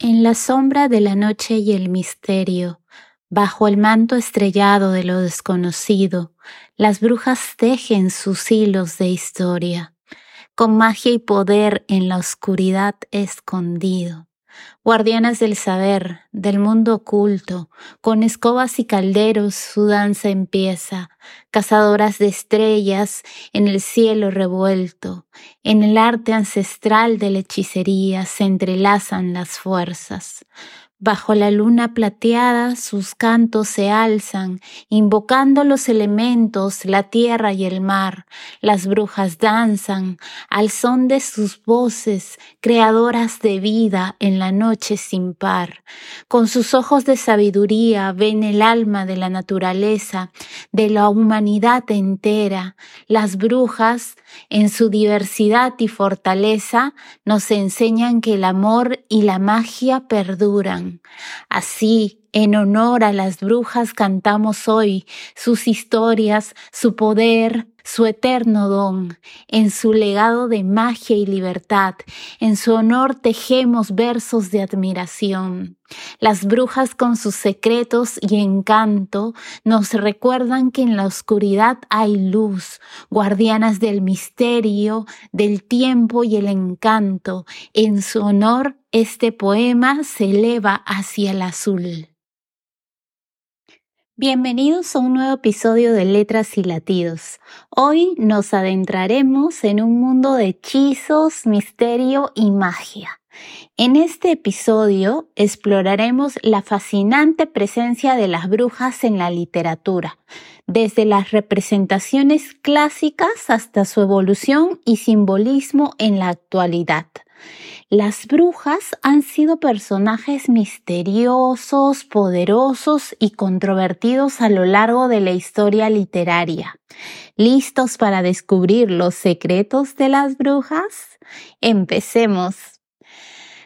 En la sombra de la noche y el misterio, bajo el manto estrellado de lo desconocido, las brujas tejen sus hilos de historia, con magia y poder en la oscuridad escondido guardianas del saber, del mundo oculto, con escobas y calderos su danza empieza, cazadoras de estrellas en el cielo revuelto, en el arte ancestral de la hechicería se entrelazan las fuerzas. Bajo la luna plateada sus cantos se alzan, invocando los elementos, la tierra y el mar. Las brujas danzan al son de sus voces, creadoras de vida en la noche sin par. Con sus ojos de sabiduría ven el alma de la naturaleza, de la humanidad entera. Las brujas, en su diversidad y fortaleza, nos enseñan que el amor y la magia perduran Así, en honor a las brujas cantamos hoy sus historias, su poder, su eterno don, en su legado de magia y libertad, en su honor tejemos versos de admiración. Las brujas con sus secretos y encanto nos recuerdan que en la oscuridad hay luz, guardianas del misterio, del tiempo y el encanto. En su honor este poema se eleva hacia el azul. Bienvenidos a un nuevo episodio de Letras y Latidos. Hoy nos adentraremos en un mundo de hechizos, misterio y magia. En este episodio exploraremos la fascinante presencia de las brujas en la literatura, desde las representaciones clásicas hasta su evolución y simbolismo en la actualidad. Las brujas han sido personajes misteriosos, poderosos y controvertidos a lo largo de la historia literaria. ¿Listos para descubrir los secretos de las brujas? Empecemos.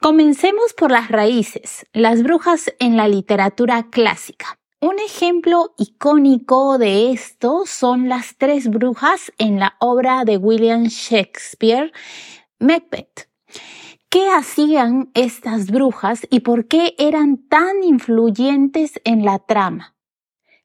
Comencemos por las raíces, las brujas en la literatura clásica. Un ejemplo icónico de esto son las tres brujas en la obra de William Shakespeare, Macbeth. ¿Qué hacían estas brujas y por qué eran tan influyentes en la trama?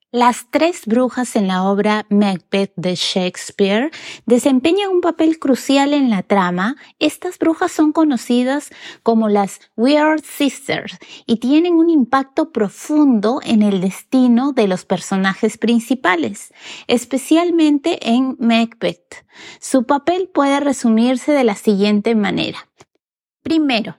Las tres brujas en la obra Macbeth de Shakespeare desempeñan un papel crucial en la trama. Estas brujas son conocidas como las Weird Sisters y tienen un impacto profundo en el destino de los personajes principales, especialmente en Macbeth. Su papel puede resumirse de la siguiente manera. Primero,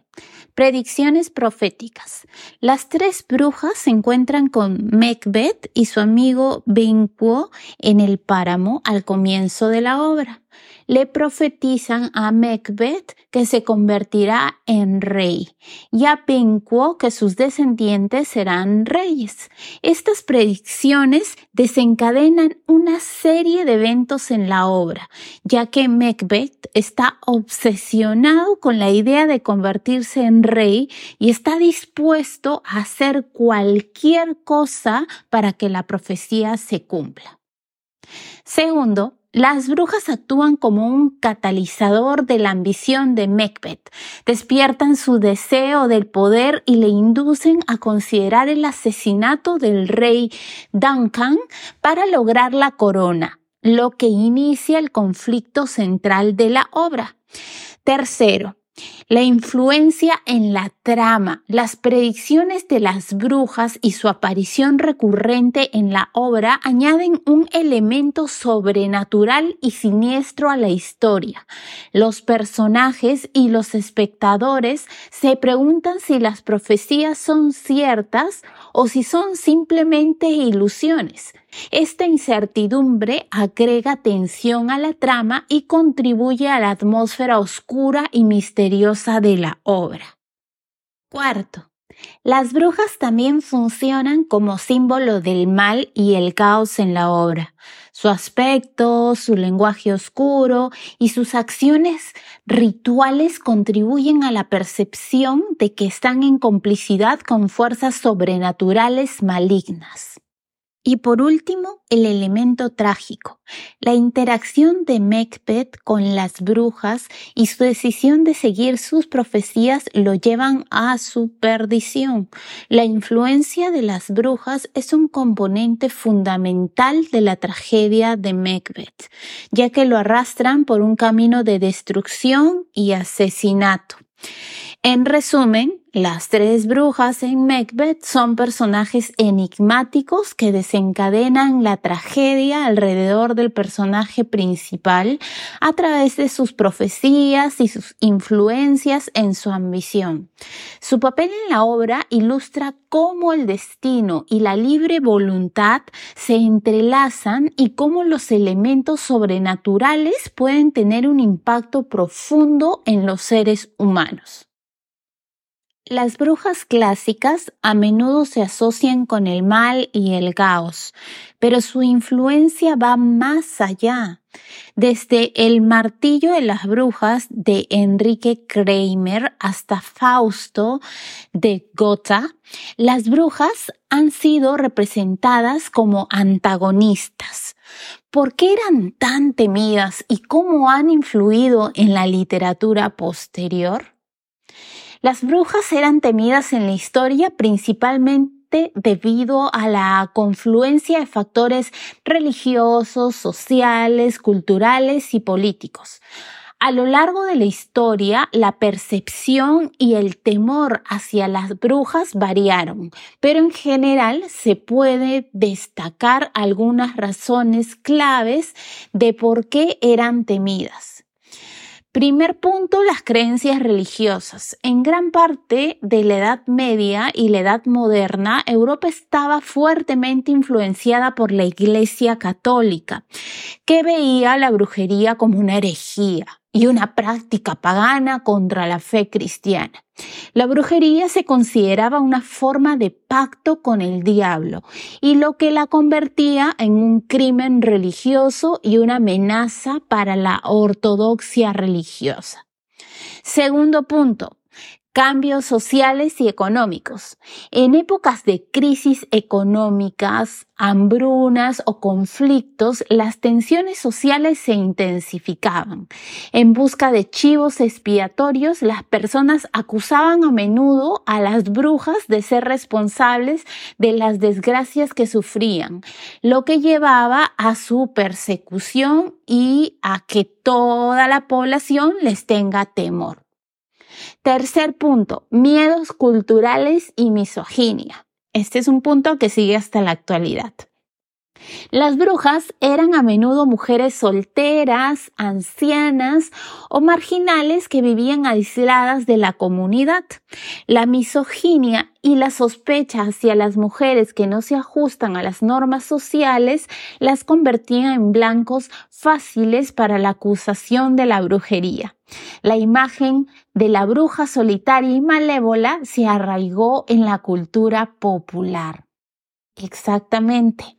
predicciones proféticas. Las tres brujas se encuentran con Macbeth y su amigo Banquo en el páramo al comienzo de la obra le profetizan a Macbeth que se convertirá en rey y a Banquo que sus descendientes serán reyes. Estas predicciones desencadenan una serie de eventos en la obra, ya que Macbeth está obsesionado con la idea de convertirse en rey y está dispuesto a hacer cualquier cosa para que la profecía se cumpla. Segundo, las brujas actúan como un catalizador de la ambición de Macbeth, despiertan su deseo del poder y le inducen a considerar el asesinato del rey Duncan para lograr la corona, lo que inicia el conflicto central de la obra. Tercero, la influencia en la trama, las predicciones de las brujas y su aparición recurrente en la obra añaden un elemento sobrenatural y siniestro a la historia. Los personajes y los espectadores se preguntan si las profecías son ciertas o si son simplemente ilusiones. Esta incertidumbre agrega tensión a la trama y contribuye a la atmósfera oscura y misteriosa de la obra. Cuarto, las brujas también funcionan como símbolo del mal y el caos en la obra. Su aspecto, su lenguaje oscuro y sus acciones rituales contribuyen a la percepción de que están en complicidad con fuerzas sobrenaturales malignas. Y por último, el elemento trágico, la interacción de Macbeth con las brujas y su decisión de seguir sus profecías lo llevan a su perdición. La influencia de las brujas es un componente fundamental de la tragedia de Macbeth, ya que lo arrastran por un camino de destrucción y asesinato. En resumen, las tres brujas en Macbeth son personajes enigmáticos que desencadenan la tragedia alrededor del personaje principal a través de sus profecías y sus influencias en su ambición. Su papel en la obra ilustra cómo el destino y la libre voluntad se entrelazan y cómo los elementos sobrenaturales pueden tener un impacto profundo en los seres humanos. Las brujas clásicas a menudo se asocian con el mal y el caos, pero su influencia va más allá. Desde El martillo de las brujas de Enrique Kramer hasta Fausto de Gotha, las brujas han sido representadas como antagonistas. ¿Por qué eran tan temidas y cómo han influido en la literatura posterior? Las brujas eran temidas en la historia principalmente debido a la confluencia de factores religiosos, sociales, culturales y políticos. A lo largo de la historia, la percepción y el temor hacia las brujas variaron, pero en general se puede destacar algunas razones claves de por qué eran temidas. Primer punto, las creencias religiosas. En gran parte de la Edad Media y la Edad Moderna, Europa estaba fuertemente influenciada por la Iglesia Católica, que veía la brujería como una herejía y una práctica pagana contra la fe cristiana. La brujería se consideraba una forma de pacto con el diablo y lo que la convertía en un crimen religioso y una amenaza para la ortodoxia religiosa. Segundo punto, cambios sociales y económicos. En épocas de crisis económicas, hambrunas o conflictos, las tensiones sociales se intensificaban. En busca de chivos expiatorios, las personas acusaban a menudo a las brujas de ser responsables de las desgracias que sufrían, lo que llevaba a su persecución y a que toda la población les tenga temor. Tercer punto, miedos culturales y misoginia. Este es un punto que sigue hasta la actualidad. Las brujas eran a menudo mujeres solteras, ancianas o marginales que vivían aisladas de la comunidad. La misoginia y la sospecha hacia las mujeres que no se ajustan a las normas sociales las convertían en blancos fáciles para la acusación de la brujería. La imagen de la bruja solitaria y malévola se arraigó en la cultura popular. Exactamente.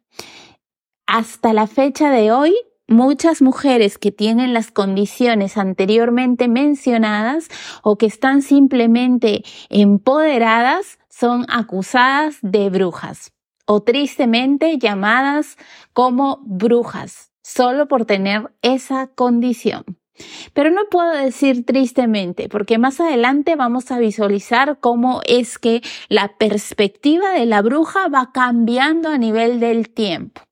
Hasta la fecha de hoy, muchas mujeres que tienen las condiciones anteriormente mencionadas o que están simplemente empoderadas son acusadas de brujas o tristemente llamadas como brujas solo por tener esa condición. Pero no puedo decir tristemente, porque más adelante vamos a visualizar cómo es que la perspectiva de la bruja va cambiando a nivel del tiempo.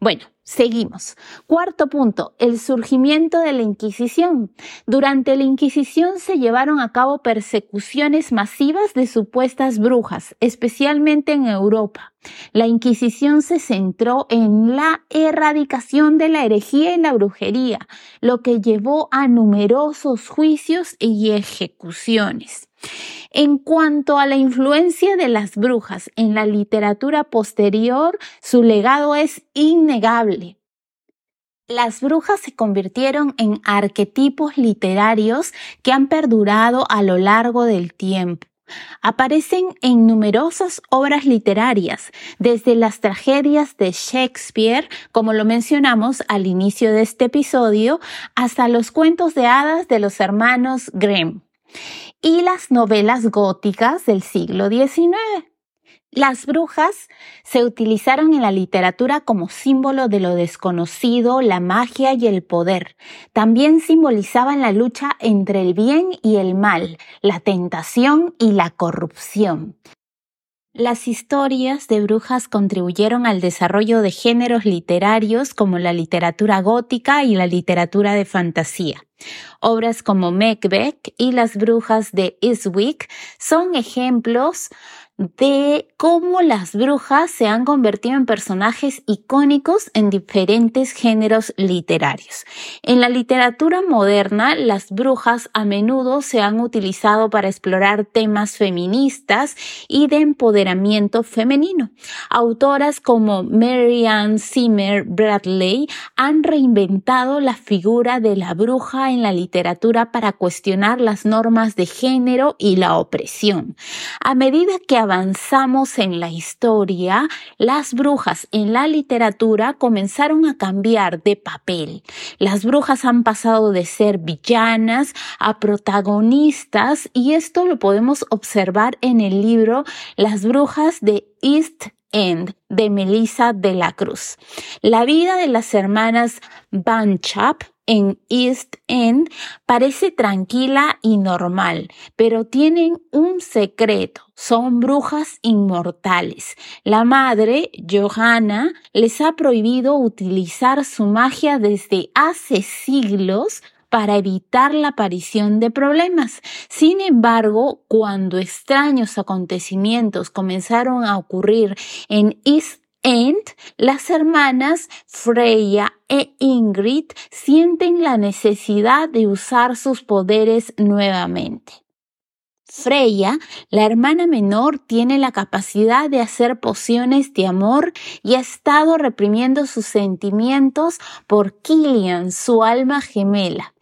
Bueno, Seguimos. Cuarto punto, el surgimiento de la Inquisición. Durante la Inquisición se llevaron a cabo persecuciones masivas de supuestas brujas, especialmente en Europa. La Inquisición se centró en la erradicación de la herejía y la brujería, lo que llevó a numerosos juicios y ejecuciones. En cuanto a la influencia de las brujas en la literatura posterior, su legado es innegable. Las brujas se convirtieron en arquetipos literarios que han perdurado a lo largo del tiempo. Aparecen en numerosas obras literarias, desde las tragedias de Shakespeare, como lo mencionamos al inicio de este episodio, hasta los cuentos de hadas de los hermanos Grimm y las novelas góticas del siglo XIX. Las brujas se utilizaron en la literatura como símbolo de lo desconocido, la magia y el poder. También simbolizaban la lucha entre el bien y el mal, la tentación y la corrupción. Las historias de brujas contribuyeron al desarrollo de géneros literarios como la literatura gótica y la literatura de fantasía. Obras como Macbeth y Las brujas de Eastwick son ejemplos de cómo las brujas se han convertido en personajes icónicos en diferentes géneros literarios. En la literatura moderna, las brujas a menudo se han utilizado para explorar temas feministas y de empoderamiento femenino. Autoras como Mary Ann Zimmer Bradley han reinventado la figura de la bruja en la literatura para cuestionar las normas de género y la opresión. A medida que avanzamos en la historia, las brujas en la literatura comenzaron a cambiar de papel. Las brujas han pasado de ser villanas a protagonistas y esto lo podemos observar en el libro Las brujas de East End de Melissa de la Cruz. La vida de las hermanas Banchap en East End parece tranquila y normal, pero tienen un secreto. Son brujas inmortales. La madre, Johanna, les ha prohibido utilizar su magia desde hace siglos para evitar la aparición de problemas. Sin embargo, cuando extraños acontecimientos comenzaron a ocurrir en East End, las hermanas Freya e Ingrid sienten la necesidad de usar sus poderes nuevamente. Freya, la hermana menor, tiene la capacidad de hacer pociones de amor y ha estado reprimiendo sus sentimientos por Killian, su alma gemela.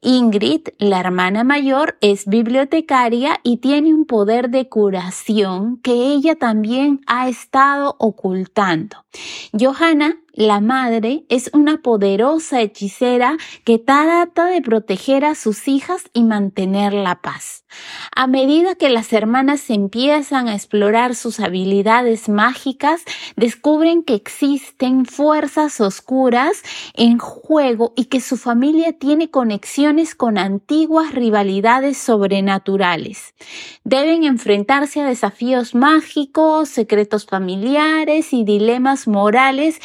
Ingrid, la hermana mayor, es bibliotecaria y tiene un poder de curación que ella también ha estado ocultando. Johanna la madre es una poderosa hechicera que trata de proteger a sus hijas y mantener la paz. A medida que las hermanas empiezan a explorar sus habilidades mágicas, descubren que existen fuerzas oscuras en juego y que su familia tiene conexiones con antiguas rivalidades sobrenaturales. Deben enfrentarse a desafíos mágicos, secretos familiares y dilemas morales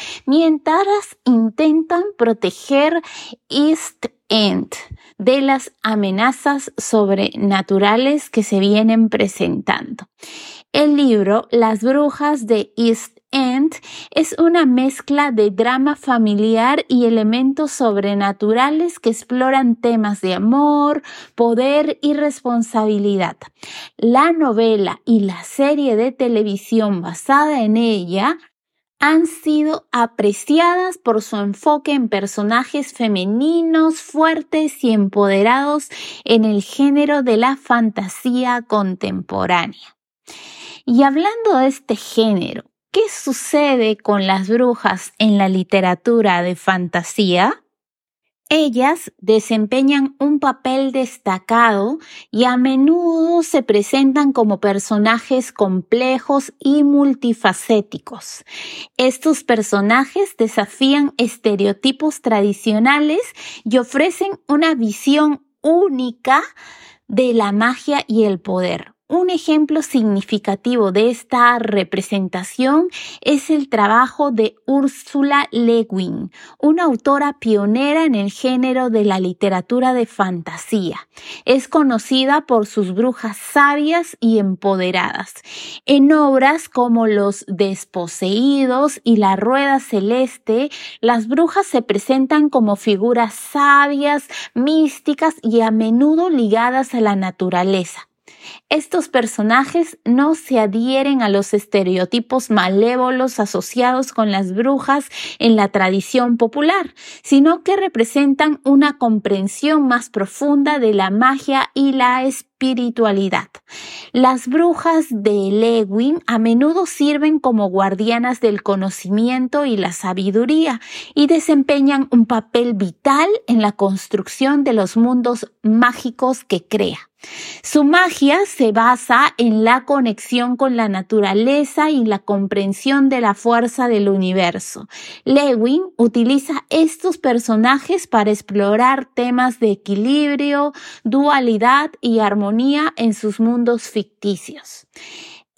intentan proteger East End de las amenazas sobrenaturales que se vienen presentando. El libro Las brujas de East End es una mezcla de drama familiar y elementos sobrenaturales que exploran temas de amor, poder y responsabilidad. La novela y la serie de televisión basada en ella han sido apreciadas por su enfoque en personajes femeninos, fuertes y empoderados en el género de la fantasía contemporánea. Y hablando de este género, ¿qué sucede con las brujas en la literatura de fantasía? Ellas desempeñan un papel destacado y a menudo se presentan como personajes complejos y multifacéticos. Estos personajes desafían estereotipos tradicionales y ofrecen una visión única de la magia y el poder. Un ejemplo significativo de esta representación es el trabajo de Ursula Le Guin, una autora pionera en el género de la literatura de fantasía. Es conocida por sus brujas sabias y empoderadas. En obras como Los desposeídos y La rueda celeste, las brujas se presentan como figuras sabias, místicas y a menudo ligadas a la naturaleza. Estos personajes no se adhieren a los estereotipos malévolos asociados con las brujas en la tradición popular, sino que representan una comprensión más profunda de la magia y la espiritualidad espiritualidad. Las brujas de Lewin a menudo sirven como guardianas del conocimiento y la sabiduría y desempeñan un papel vital en la construcción de los mundos mágicos que crea. Su magia se basa en la conexión con la naturaleza y la comprensión de la fuerza del universo. Lewin utiliza estos personajes para explorar temas de equilibrio, dualidad y armonía en sus mundos ficticios.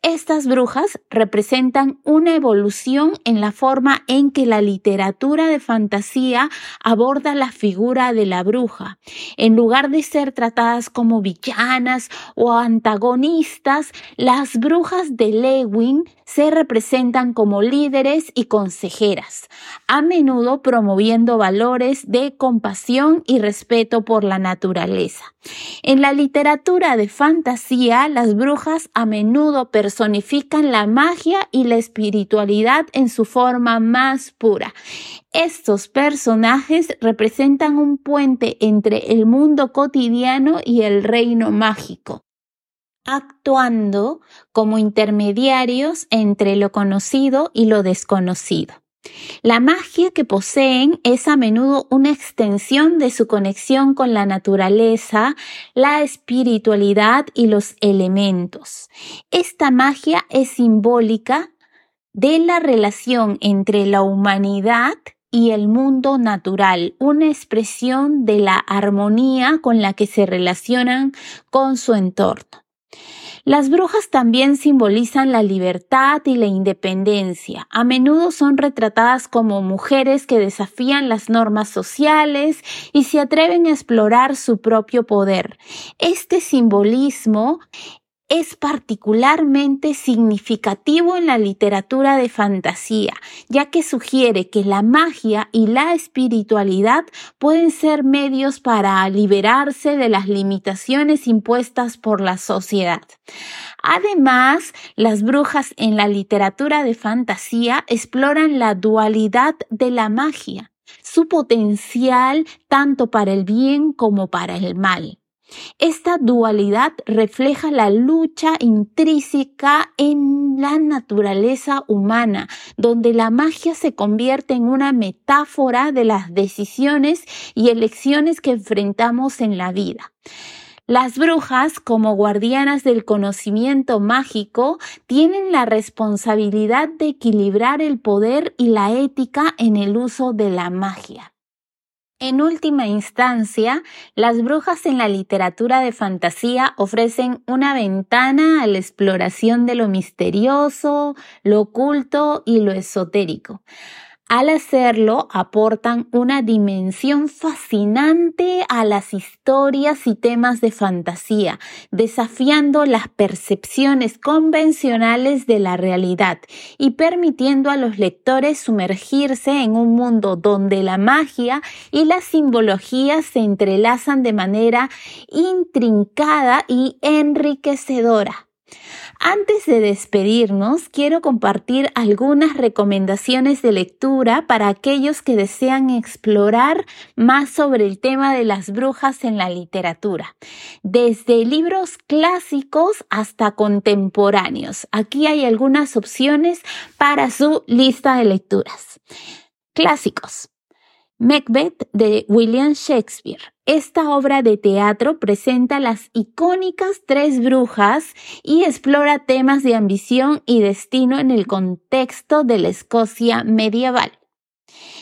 Estas brujas representan una evolución en la forma en que la literatura de fantasía aborda la figura de la bruja. En lugar de ser tratadas como villanas o antagonistas, las brujas de Lewin se representan como líderes y consejeras, a menudo promoviendo valores de compasión y respeto por la naturaleza. En la literatura de fantasía, las brujas a menudo personifican la magia y la espiritualidad en su forma más pura. Estos personajes representan un puente entre el mundo cotidiano y el reino mágico actuando como intermediarios entre lo conocido y lo desconocido. La magia que poseen es a menudo una extensión de su conexión con la naturaleza, la espiritualidad y los elementos. Esta magia es simbólica de la relación entre la humanidad y el mundo natural, una expresión de la armonía con la que se relacionan con su entorno. Las brujas también simbolizan la libertad y la independencia. A menudo son retratadas como mujeres que desafían las normas sociales y se atreven a explorar su propio poder. Este simbolismo es particularmente significativo en la literatura de fantasía, ya que sugiere que la magia y la espiritualidad pueden ser medios para liberarse de las limitaciones impuestas por la sociedad. Además, las brujas en la literatura de fantasía exploran la dualidad de la magia, su potencial tanto para el bien como para el mal. Esta dualidad refleja la lucha intrínseca en la naturaleza humana, donde la magia se convierte en una metáfora de las decisiones y elecciones que enfrentamos en la vida. Las brujas, como guardianas del conocimiento mágico, tienen la responsabilidad de equilibrar el poder y la ética en el uso de la magia. En última instancia, las brujas en la literatura de fantasía ofrecen una ventana a la exploración de lo misterioso, lo oculto y lo esotérico. Al hacerlo, aportan una dimensión fascinante a las historias y temas de fantasía, desafiando las percepciones convencionales de la realidad y permitiendo a los lectores sumergirse en un mundo donde la magia y la simbología se entrelazan de manera intrincada y enriquecedora. Antes de despedirnos, quiero compartir algunas recomendaciones de lectura para aquellos que desean explorar más sobre el tema de las brujas en la literatura, desde libros clásicos hasta contemporáneos. Aquí hay algunas opciones para su lista de lecturas. Clásicos. Macbeth de William Shakespeare. Esta obra de teatro presenta las icónicas tres brujas y explora temas de ambición y destino en el contexto de la Escocia medieval.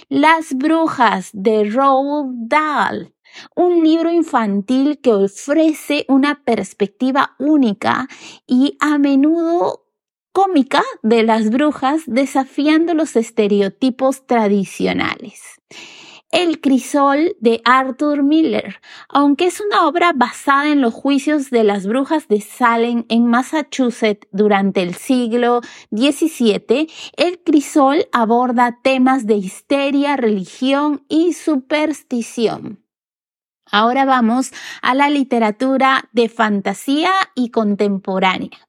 Las brujas de Roald Dahl. Un libro infantil que ofrece una perspectiva única y a menudo cómica de las brujas desafiando los estereotipos tradicionales. El crisol de Arthur Miller, aunque es una obra basada en los juicios de las brujas de Salem en Massachusetts durante el siglo XVII, el crisol aborda temas de histeria, religión y superstición. Ahora vamos a la literatura de fantasía y contemporánea.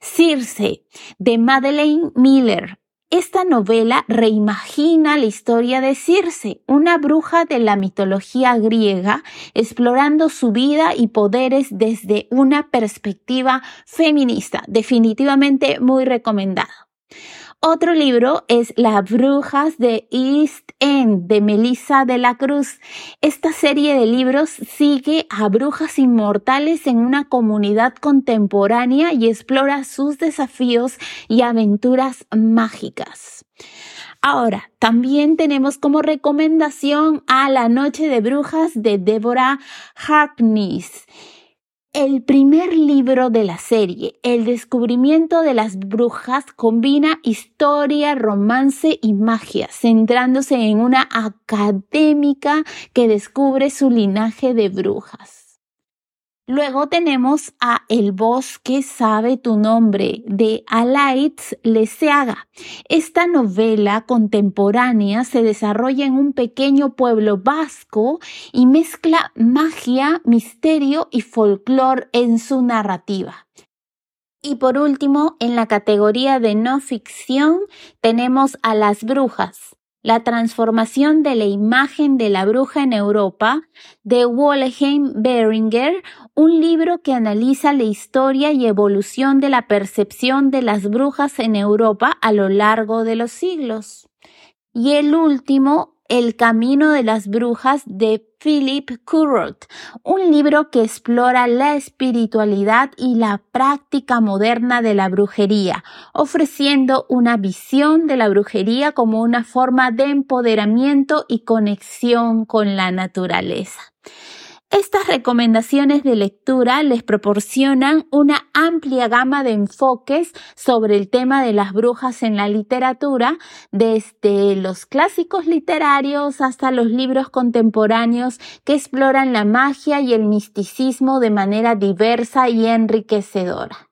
Circe, de Madeleine Miller, esta novela reimagina la historia de Circe, una bruja de la mitología griega, explorando su vida y poderes desde una perspectiva feminista. Definitivamente muy recomendado. Otro libro es Las Brujas de East End de Melissa de la Cruz. Esta serie de libros sigue a brujas inmortales en una comunidad contemporánea y explora sus desafíos y aventuras mágicas. Ahora, también tenemos como recomendación a La Noche de Brujas de Deborah Harkness el primer libro de la serie, El descubrimiento de las brujas, combina historia, romance y magia, centrándose en una académica que descubre su linaje de brujas. Luego tenemos a El bosque sabe tu nombre de Alaitz Leseaga. Esta novela contemporánea se desarrolla en un pequeño pueblo vasco y mezcla magia, misterio y folclore en su narrativa. Y por último, en la categoría de no ficción tenemos a Las Brujas, la transformación de la imagen de la bruja en Europa de Wolheim Beringer, un libro que analiza la historia y evolución de la percepción de las brujas en Europa a lo largo de los siglos. Y el último, el camino de las brujas de Philip Currott, un libro que explora la espiritualidad y la práctica moderna de la brujería, ofreciendo una visión de la brujería como una forma de empoderamiento y conexión con la naturaleza. Estas recomendaciones de lectura les proporcionan una amplia gama de enfoques sobre el tema de las brujas en la literatura, desde los clásicos literarios hasta los libros contemporáneos que exploran la magia y el misticismo de manera diversa y enriquecedora.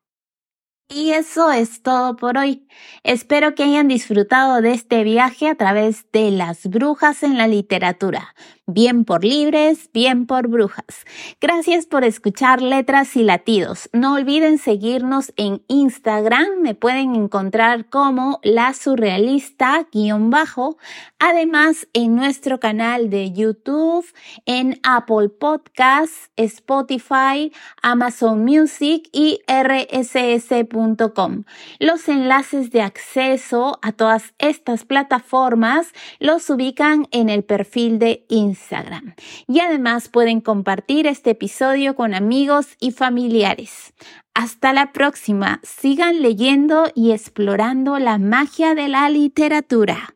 Y eso es todo por hoy. Espero que hayan disfrutado de este viaje a través de las brujas en la literatura bien por libres, bien por brujas. Gracias por escuchar letras y latidos. No olviden seguirnos en Instagram, me pueden encontrar como la surrealista guion bajo, además en nuestro canal de YouTube, en Apple Podcasts, Spotify, Amazon Music y rss.com. Los enlaces de acceso a todas estas plataformas los ubican en el perfil de Instagram. Instagram. Y además pueden compartir este episodio con amigos y familiares. Hasta la próxima. Sigan leyendo y explorando la magia de la literatura.